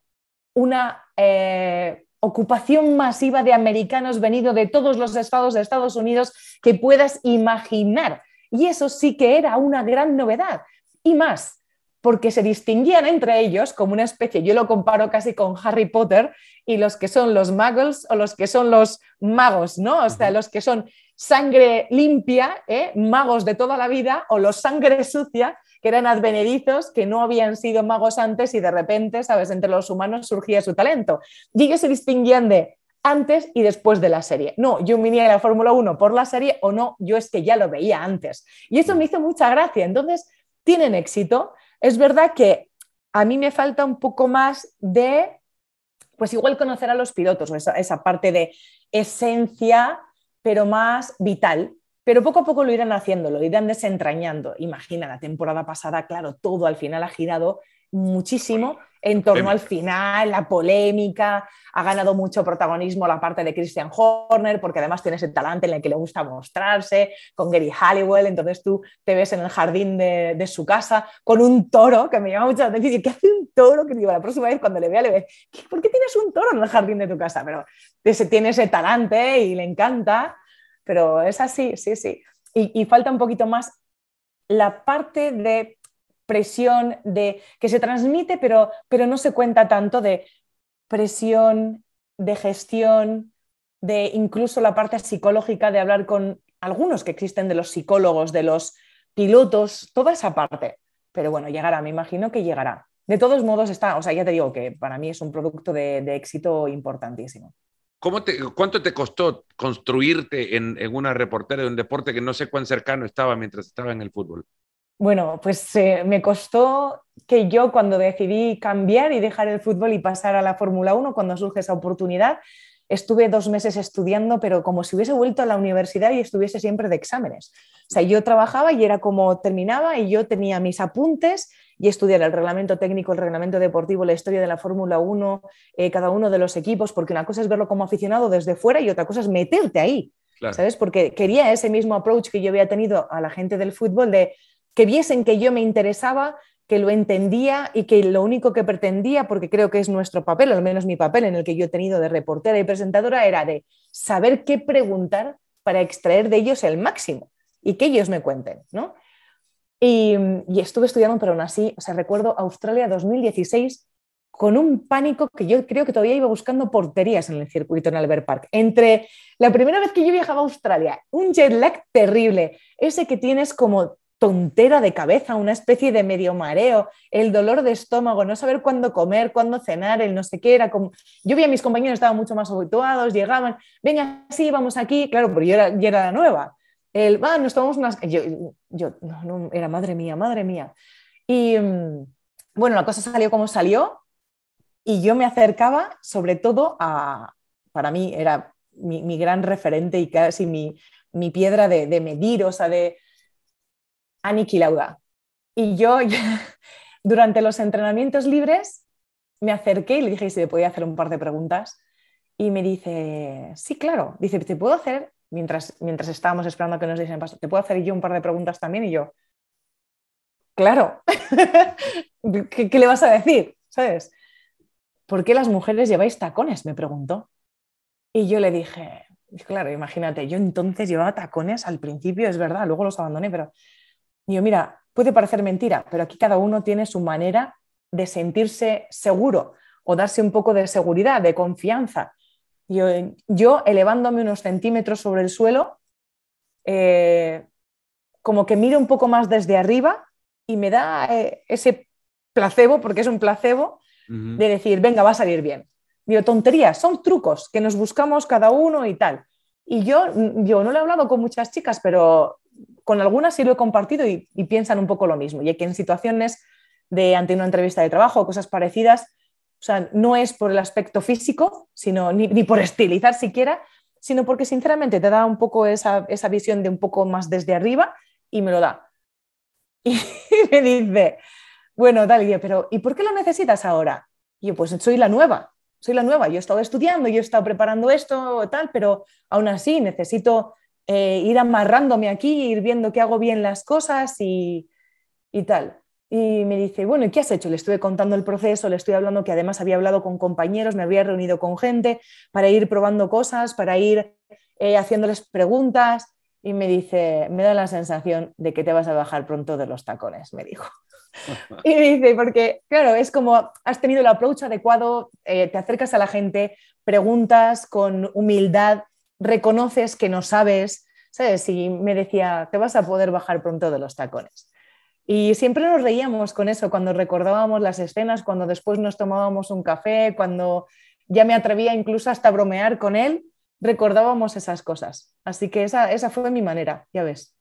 una... Eh, ocupación masiva de americanos venido de todos los estados de Estados Unidos que puedas imaginar. Y eso sí que era una gran novedad. y más, porque se distinguían entre ellos como una especie, yo lo comparo casi con Harry Potter y los que son los muggles o los que son los magos, ¿no? O sea, los que son sangre limpia, ¿eh? magos de toda la vida, o los sangre sucia, que eran advenedizos, que no habían sido magos antes y de repente, ¿sabes?, entre los humanos surgía su talento. Y ellos se distinguían de antes y después de la serie. No, yo venía a la Fórmula 1 por la serie o no, yo es que ya lo veía antes. Y eso me hizo mucha gracia. Entonces, tienen éxito. Es verdad que a mí me falta un poco más de, pues igual conocer a los pilotos, esa parte de esencia, pero más vital. Pero poco a poco lo irán haciendo, lo irán desentrañando. Imagina, la temporada pasada, claro, todo al final ha girado muchísimo en torno al final, la polémica, ha ganado mucho protagonismo la parte de Christian Horner, porque además tiene ese talante en el que le gusta mostrarse, con Gary Halliwell, entonces tú te ves en el jardín de, su casa con un toro, que me llama mucho la atención, ¿qué hace un toro? Que digo, la próxima vez cuando le vea, le ve, ¿por qué tienes un toro en el jardín de tu casa? Pero ese, tiene ese talante y le encanta, pero es así, sí, sí. y falta un poquito más la parte de presión de, que se transmite, pero, pero no se cuenta tanto de presión, de gestión, de incluso la parte psicológica de hablar con algunos que existen de los psicólogos, de los pilotos, toda esa parte. Pero bueno, llegará, me imagino que llegará. De todos modos, está, o sea, ya te digo que para mí es un producto de, éxito importantísimo. ¿Cómo te, ¿Cuánto te costó construirte en, una reportera de un deporte que no sé cuán cercano estaba mientras estaba en el fútbol? Bueno, pues eh, me costó que yo cuando decidí cambiar y dejar el fútbol y pasar a la Fórmula 1, cuando surge esa oportunidad, estuve dos meses estudiando, pero como si hubiese vuelto a la universidad y estuviese siempre de exámenes. O sea, yo trabajaba y era como terminaba y yo tenía mis apuntes y estudiar el reglamento técnico, el reglamento deportivo, la historia de la Fórmula 1, eh, cada uno de los equipos, porque una cosa es verlo como aficionado desde fuera y otra cosa es meterte ahí. ¿Sabes? Porque quería ese mismo approach que yo había tenido a la gente del fútbol de que viesen que yo me interesaba, que lo entendía y que lo único que pretendía, porque creo que es nuestro papel, al menos mi papel en el que yo he tenido de reportera y presentadora, era de saber qué preguntar para extraer de ellos el máximo y que ellos me cuenten, ¿no? Y, estuve estudiando, pero aún así, o sea, recuerdo Australia 2016 con un pánico que yo creo que todavía iba buscando porterías en el circuito en Albert Park. Entre la primera vez que yo viajaba a Australia, un jet lag terrible, ese que tienes como tontera de cabeza, una especie de medio mareo, el dolor de estómago, no saber cuándo comer, cuándo cenar, el no sé qué, era. Yo vi a mis compañeros, estaban mucho más habituados, llegaban, venga, sí, vamos aquí, claro, porque yo era, era la nueva. El, va, nos tomamos unas... Yo, yo no, era madre mía, madre mía. Y mm, bueno, la cosa salió como salió y yo me acercaba sobre todo a, para mí era mi, gran referente y casi mi, mi piedra de, de medir, o sea, de Aniki Lauda. Y yo, durante los entrenamientos libres, me acerqué y le dije si le podía hacer un par de preguntas. Y me dice, sí, claro. Dice, ¿te puedo hacer, mientras, mientras estábamos esperando a que nos diesen paso, ¿te puedo hacer yo un par de preguntas también? Y yo, claro. ¿Qué, ¿Qué, le vas a decir? ¿Sabes? ¿Por qué las mujeres lleváis tacones? Me preguntó. Y yo le dije, claro, imagínate, yo entonces llevaba tacones al principio, es verdad, luego los abandoné, pero y yo, mira, puede parecer mentira, pero aquí cada uno tiene su manera de sentirse seguro o darse un poco de seguridad, de confianza. Yo, yo elevándome unos centímetros sobre el suelo, eh, como que miro un poco más desde arriba y me da eh, ese placebo, porque es un placebo, de decir, venga, va a salir bien. Digo, tonterías, son trucos que nos buscamos cada uno y tal. Y yo, yo no le he hablado con muchas chicas, pero con algunas sí lo he compartido y, piensan un poco lo mismo. Y que en situaciones de ante una entrevista de trabajo o cosas parecidas, o sea, no es por el aspecto físico, sino ni, por estilizar siquiera, sino porque sinceramente te da un poco esa, visión de un poco más desde arriba y me lo da. Y me dice, bueno, dale, pero ¿y por qué lo necesitas ahora? Y yo, pues soy la nueva, soy la nueva, yo he estado estudiando, yo he estado preparando esto, tal, pero aún así necesito eh, ir amarrándome aquí, ir viendo que hago bien las cosas y, tal. Y me dice, bueno, ¿y qué has hecho? Le estuve contando el proceso, le estoy hablando que además había hablado con compañeros, me había reunido con gente para ir probando cosas, para ir eh, haciéndoles preguntas. Y me dice, me da la sensación de que te vas a bajar pronto de los tacones, me dijo. Y me dice, porque claro, es como has tenido el approach adecuado, eh, te acercas a la gente, preguntas con humildad, reconoces que no sabes, ¿sabes? Y me decía, te vas a poder bajar pronto de los tacones. Y siempre nos reíamos con eso, cuando recordábamos las escenas, cuando después nos tomábamos un café, cuando ya me atrevía incluso hasta a bromear con él, recordábamos esas cosas. Así que esa, esa fue mi manera, ya ves.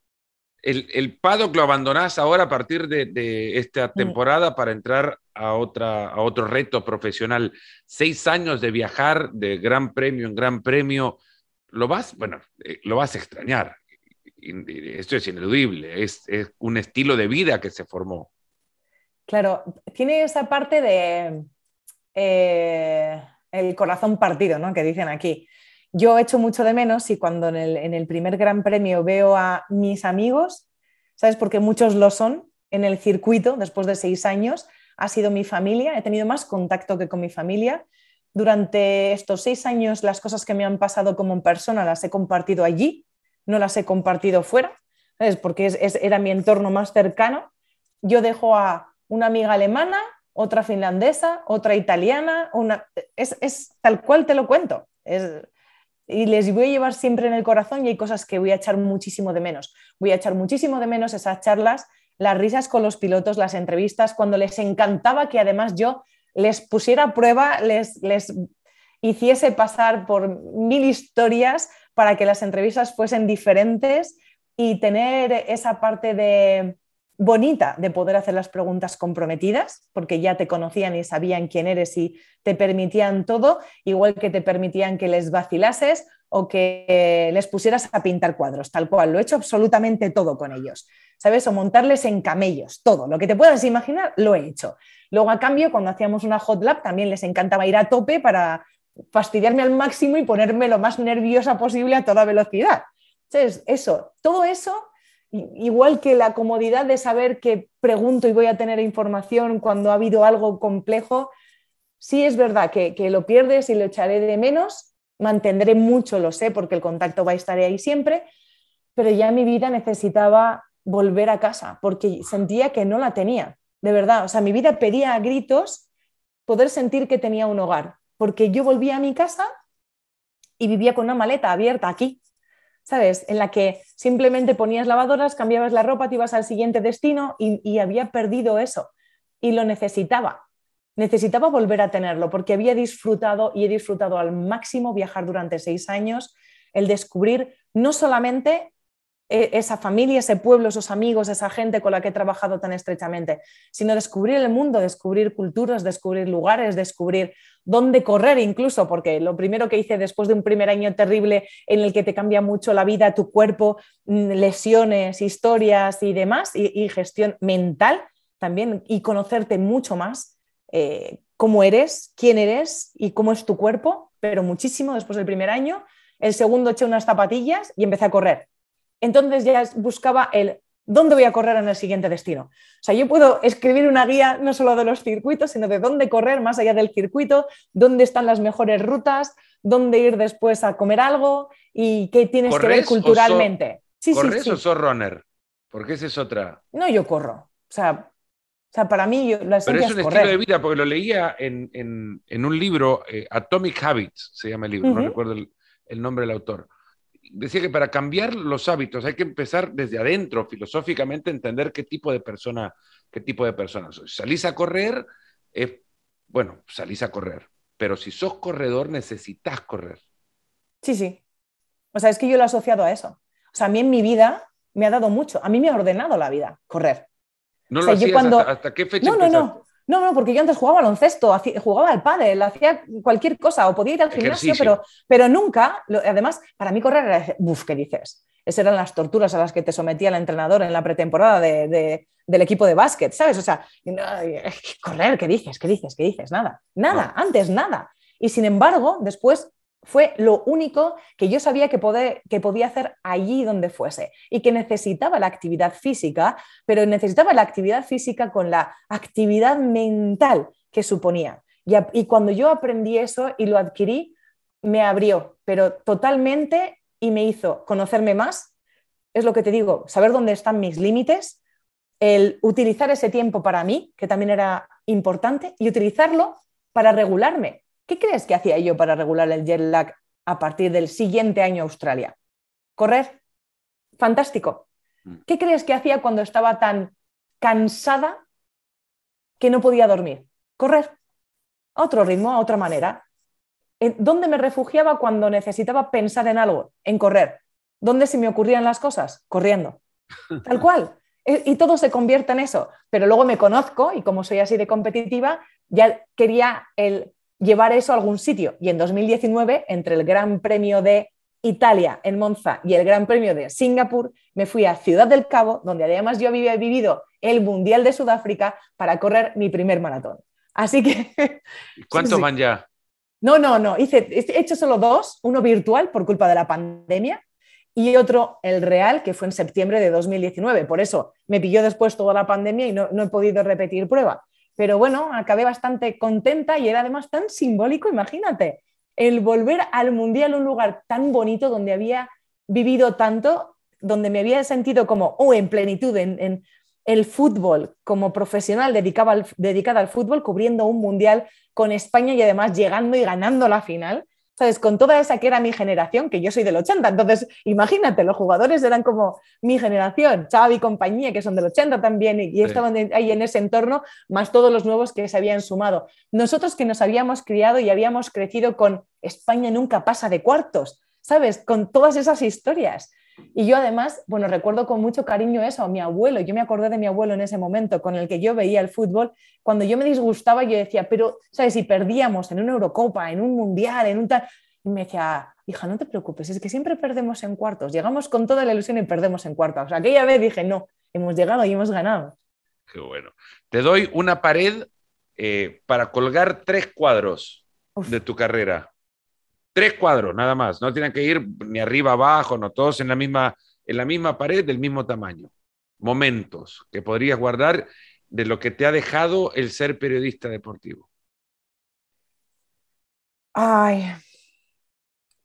El, el paddock lo abandonás ahora a partir de, esta mm. temporada para entrar a, otra, a otro reto profesional. Seis años de viajar de gran premio en gran premio, lo vas, bueno, eh, lo vas a extrañar. Esto es ineludible, es, un estilo de vida que se formó. Claro, tiene esa parte de eh, el corazón partido, ¿no? Que dicen aquí. Yo echo mucho de menos y cuando en el, primer Gran Premio veo a mis amigos, ¿sabes? Porque muchos lo son en el circuito después de seis años, ha sido mi familia, he tenido más contacto que con mi familia. Durante estos seis años las cosas que me han pasado como persona las he compartido allí, no las he compartido fuera, ¿sabes? porque era mi entorno más cercano. Yo dejo a una amiga alemana, otra finlandesa, otra italiana, una... es, es tal cual te lo cuento. Es, y les voy a llevar siempre en el corazón y hay cosas que voy a echar muchísimo de menos. Voy a echar muchísimo de menos esas charlas, las risas con los pilotos, las entrevistas, cuando les encantaba que además yo les pusiera a prueba, les, les hiciese pasar por mil historias para que las entrevistas fuesen diferentes y tener esa parte de, bonita de poder hacer las preguntas comprometidas, porque ya te conocían y sabían quién eres y te permitían todo, igual que te permitían que les vacilases o que les pusieras a pintar cuadros, tal cual. Lo he hecho absolutamente todo con ellos, ¿sabes? O montarles en camellos, todo. Lo que te puedas imaginar, lo he hecho. Luego, a cambio, cuando hacíamos una hot lab, también les encantaba ir a tope para fastidiarme al máximo y ponerme lo más nerviosa posible a toda velocidad. Entonces, eso, todo eso igual que la comodidad de saber que pregunto y voy a tener información cuando ha habido algo complejo, sí es verdad que, lo pierdes y lo echaré de menos, mantendré mucho, lo sé, porque el contacto va a estar ahí siempre, pero ya mi vida necesitaba volver a casa porque sentía que no la tenía, de verdad. O sea, mi vida pedía a gritos poder sentir que tenía un hogar, porque yo volvía a mi casa y vivía con una maleta abierta aquí, ¿sabes? En la que simplemente ponías lavadoras, cambiabas la ropa, te ibas al siguiente destino y, había perdido eso y lo necesitaba. Necesitaba volver a tenerlo porque había disfrutado y he disfrutado al máximo viajar durante seis años, el descubrir no solamente esa familia, ese pueblo, esos amigos, esa gente con la que he trabajado tan estrechamente, sino descubrir el mundo, descubrir culturas, descubrir lugares, descubrir dónde correr incluso, porque lo primero que hice después de un primer año terrible en el que te cambia mucho la vida, tu cuerpo, mm, lesiones, historias y demás, y, gestión mental también, y conocerte mucho más eh, cómo eres, quién eres y cómo es tu cuerpo, pero muchísimo después del primer año. El segundo eché unas zapatillas y empecé a correr entonces ya buscaba el dónde voy a correr en el siguiente destino. O sea, yo puedo escribir una guía no solo de los circuitos, sino de dónde correr más allá del circuito, dónde están las mejores rutas, dónde ir después a comer algo y qué tienes que ver culturalmente. sí, ¿Corres o sos runner? Porque esa es otra. No, yo corro. O sea, o sea para mí la Pero es un estilo de vida, porque lo leía en, un libro, eh, Atomic Habits, se llama el libro, no recuerdo el nombre del autor decía que para cambiar los hábitos hay que empezar desde adentro, filosóficamente, entender qué tipo de persona, qué tipo de persona soy. Salís a correr, bueno, salís a correr, pero si sos corredor necesitas correr. Sí, sí. O sea, es que yo lo he asociado a eso. O sea, a mí en mi vida me ha dado mucho, a mí me ha ordenado la vida correr. ¿No lo hacías hasta, qué fecha? No, no, no. No, no, porque yo antes jugaba baloncesto, jugaba al pádel, hacía cualquier cosa o podía ir al gimnasio, pero, pero nunca, además, para mí correr era, uff, ¿qué dices? Esas eran las torturas a las que te sometía el entrenador en la pretemporada del equipo de básquet, ¿sabes? O sea, correr, ¿qué dices? ¿Qué dices? ¿Qué dices? Nada, nada, antes nada. Y sin embargo, después fue lo único que yo sabía que, que, podía hacer allí donde fuese y que necesitaba la actividad física, pero necesitaba la actividad física con la actividad mental que suponía. Y, y cuando yo aprendí eso y lo adquirí, me abrió, pero totalmente y me hizo conocerme más. Es lo que te digo, saber dónde están mis límites, el utilizar ese tiempo para mí, que también era importante, y utilizarlo para regularme. ¿Qué crees que hacía yo para regular el jet lag a partir del siguiente año a Australia? Correr. Fantástico. Mm. ¿Qué crees que hacía cuando estaba tan cansada que no podía dormir? Correr. A otro ritmo, a otra manera. ¿Dónde me refugiaba cuando necesitaba pensar en algo? En correr. ¿Dónde se me ocurrían las cosas? Corriendo. Tal cual. E, y todo se convierte en eso. Pero luego me conozco y como soy así de competitiva, ya quería el llevar eso a algún sitio. Y en 2019, entre el Gran Premio de Italia en Monza y el Gran Premio de Singapur, me fui a Ciudad del Cabo, donde además yo había vivido el Mundial de Sudáfrica para correr mi primer maratón. Así que... ¿Cuántos van ya? No, no, no. Hice, he hecho solo dos, uno virtual por culpa de la pandemia y otro, el real, que fue en septiembre de 2019. Por eso me pilló después toda la pandemia y no, no he podido repetir prueba. Pero bueno, acabé bastante contenta y era además tan simbólico, imagínate, el volver al Mundial, un lugar tan bonito donde había vivido tanto, donde me había sentido como, oh, en plenitud, en, el fútbol, como profesional al, dedicada al fútbol, cubriendo un Mundial con España y además llegando y ganando la final. ¿Sabes? Con toda esa que era mi generación, que yo soy del 80, entonces imagínate, los jugadores eran como mi generación, Xavi y compañía, que son del 80 también, y, estaban ahí en ese entorno, más todos los nuevos que se habían sumado. Nosotros que nos habíamos criado y habíamos crecido con España nunca pasa de cuartos, ¿sabes? Con todas esas historias. Y yo además, bueno, recuerdo con mucho cariño eso, a mi abuelo, yo me acordé de mi abuelo en ese momento con el que yo veía el fútbol, cuando yo me disgustaba yo decía, pero, ¿sabes? Si perdíamos en una Eurocopa, en un Mundial, en un tal... Y me decía, hija, no te preocupes, es que siempre perdemos en cuartos, llegamos con toda la ilusión y perdemos en cuartos. O sea, aquella vez dije, no, hemos llegado y hemos ganado. Qué bueno. Te doy una pared eh, para colgar tres cuadros de tu carrera. Tres cuadros, nada más. No tienen que ir ni arriba abajo, no todos en la misma, en la misma pared del mismo tamaño. Momentos que podrías guardar de lo que te ha dejado el ser periodista deportivo. Ay,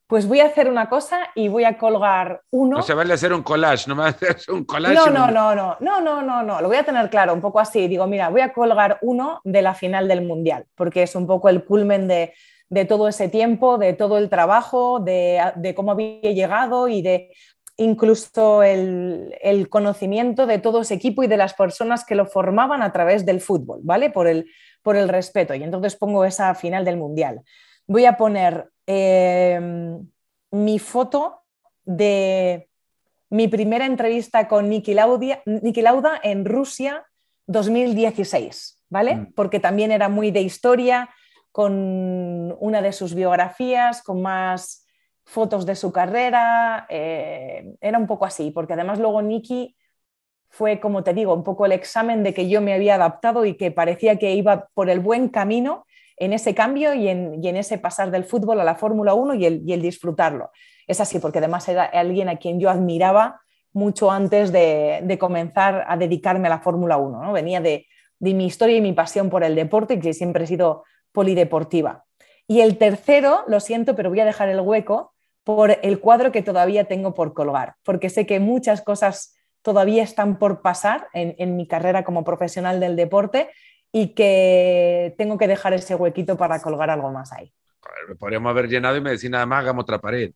pues voy a hacer una cosa y voy a colgar uno. No se vale hacer un collage, no me hacer un collage. No, no, no, no, no, no, no, no, lo voy a tener claro, un poco así. Digo, mira, voy a colgar uno de la final del Mundial, porque es un poco el culmen de, de todo ese tiempo, de todo el trabajo, de, cómo había llegado y de incluso el, conocimiento de todo ese equipo y de las personas que lo formaban a través del fútbol, ¿vale? Por el, por el respeto. Y entonces pongo esa final del Mundial. Voy a poner em, mi foto de mi primera entrevista con Niki Lauda, Lauda en Rusia 2016, ¿vale? Mm. Porque también era muy de historia, con una de sus biografías, con más fotos de su carrera. Eh, era un poco así, porque además luego Nicky fue, como te digo, un poco el examen de que yo me había adaptado y que parecía que iba por el buen camino en ese cambio y en, ese pasar del fútbol a la Fórmula 1 y el, disfrutarlo. Es así, porque además era alguien a quien yo admiraba mucho antes de, comenzar a dedicarme a la Fórmula 1. ¿no? Venía de, de, mi historia y mi pasión por el deporte, que siempre he sido polideportiva. Y el tercero, lo siento, pero voy a dejar el hueco por el cuadro que todavía tengo por colgar, porque sé que muchas cosas todavía están por pasar en, mi carrera como profesional del deporte y que tengo que dejar ese huequito para colgar algo más ahí. Podríamos haber llenado y me decía nada más, hagamos otra pared.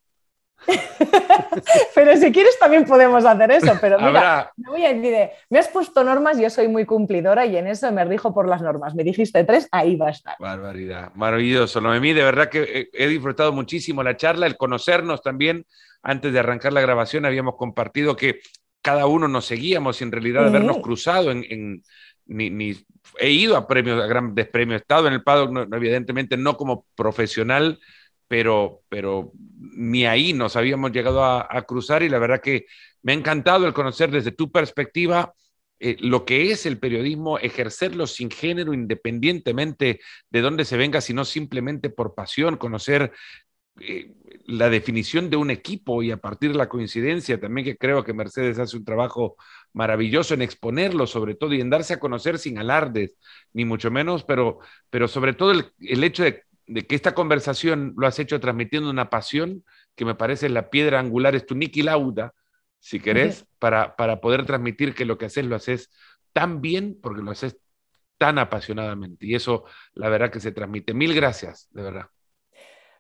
pero si quieres también podemos hacer eso, pero mira, me, voy a decir, me has puesto normas, yo soy muy cumplidora y en eso me rijo por las normas. Me dijiste tres, ahí va a estar. Barbaridad, maravilloso. Noemí, de verdad que he disfrutado muchísimo la charla, el conocernos también. Antes de arrancar la grabación habíamos compartido que cada uno nos seguíamos y en realidad habernos cruzado en, ni, he ido a premios, a grandes premios, he estado en el paddock, evidentemente no como profesional, pero, pero ni ahí nos habíamos llegado a, cruzar y la verdad que me ha encantado el conocer desde tu perspectiva eh, lo que es el periodismo, ejercerlo sin género, independientemente de dónde se venga, sino simplemente por pasión, conocer eh, la definición de un equipo y a partir de la coincidencia también que creo que Mercedes hace un trabajo maravilloso en exponerlo sobre todo y en darse a conocer sin alardes, ni mucho menos, pero, pero sobre todo el, el hecho de de que esta conversación lo has hecho transmitiendo una pasión que me parece la piedra angular, es tu Niki Lauda, si querés, para, para poder transmitir que lo que haces lo haces tan bien porque lo haces tan apasionadamente. Y eso, la verdad, que se transmite. Mil gracias, de verdad.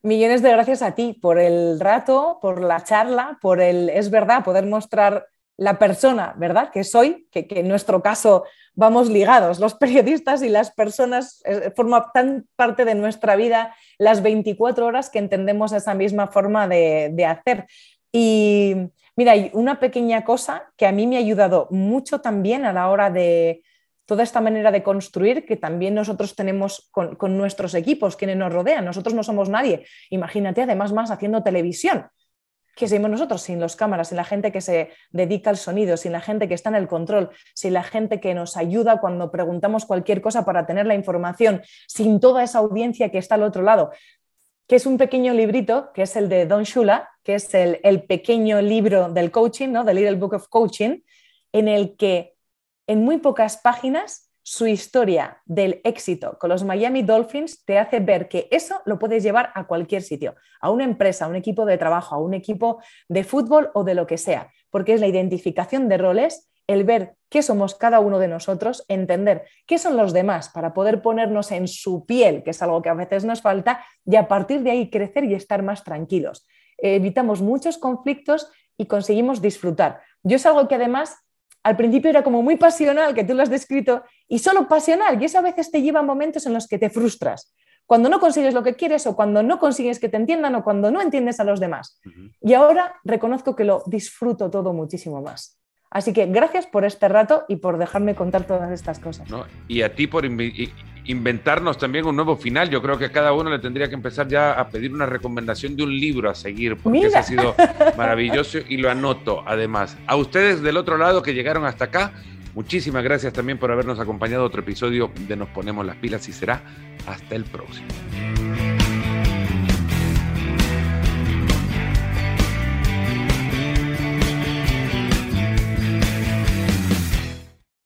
Millones de gracias a ti por el rato, por la charla, por el, es verdad, poder mostrar la persona, ¿verdad? Que soy, que, en nuestro caso vamos ligados, los periodistas y las personas eh, forman tan parte de nuestra vida las 24 horas que entendemos esa misma forma de, hacer. Y mira, hay una pequeña cosa que a mí me ha ayudado mucho también a la hora de, toda esta manera de construir que también nosotros tenemos con, nuestros equipos, quienes nos rodean. Nosotros no somos nadie. Imagínate, además, más haciendo televisión. ¿Qué seguimos nosotros sin los cámaras, sin la gente que se dedica al sonido, sin la gente que está en el control, sin la gente que nos ayuda cuando preguntamos cualquier cosa para tener la información, sin toda esa audiencia que está al otro lado? que es un pequeño librito, que es el de Don Shula, que es el, el pequeño libro del coaching, ¿no? The Little Book of Coaching, en el que en muy pocas páginas su historia del éxito con los Miami Dolphins te hace ver que eso lo puedes llevar a cualquier sitio, a una empresa, a un equipo de trabajo, a un equipo de fútbol o de lo que sea, porque es la identificación de roles, el ver qué somos cada uno de nosotros, entender qué son los demás para poder ponernos en su piel, que es algo que a veces nos falta, y a partir de ahí crecer y estar más tranquilos. evitamos muchos conflictos y conseguimos disfrutar. Yo es algo que además al principio era como muy pasional, que tú lo has descrito, y solo pasional, y eso a veces te lleva a momentos en los que te frustras, cuando no consigues lo que quieres o cuando no consigues que te entiendan o cuando no entiendes a los demás. Y ahora reconozco que lo disfruto todo muchísimo más. Así que gracias por este rato y por dejarme contar todas estas cosas. Y a ti por inventarnos también un nuevo final. Yo creo que a cada uno le tendría que empezar ya a pedir una recomendación de un libro a seguir, porque ese ha sido maravilloso y lo anoto además. A ustedes del otro lado que llegaron hasta acá, muchísimas gracias también por habernos acompañado a otro episodio de Nos Ponemos las Pilas y será hasta el próximo.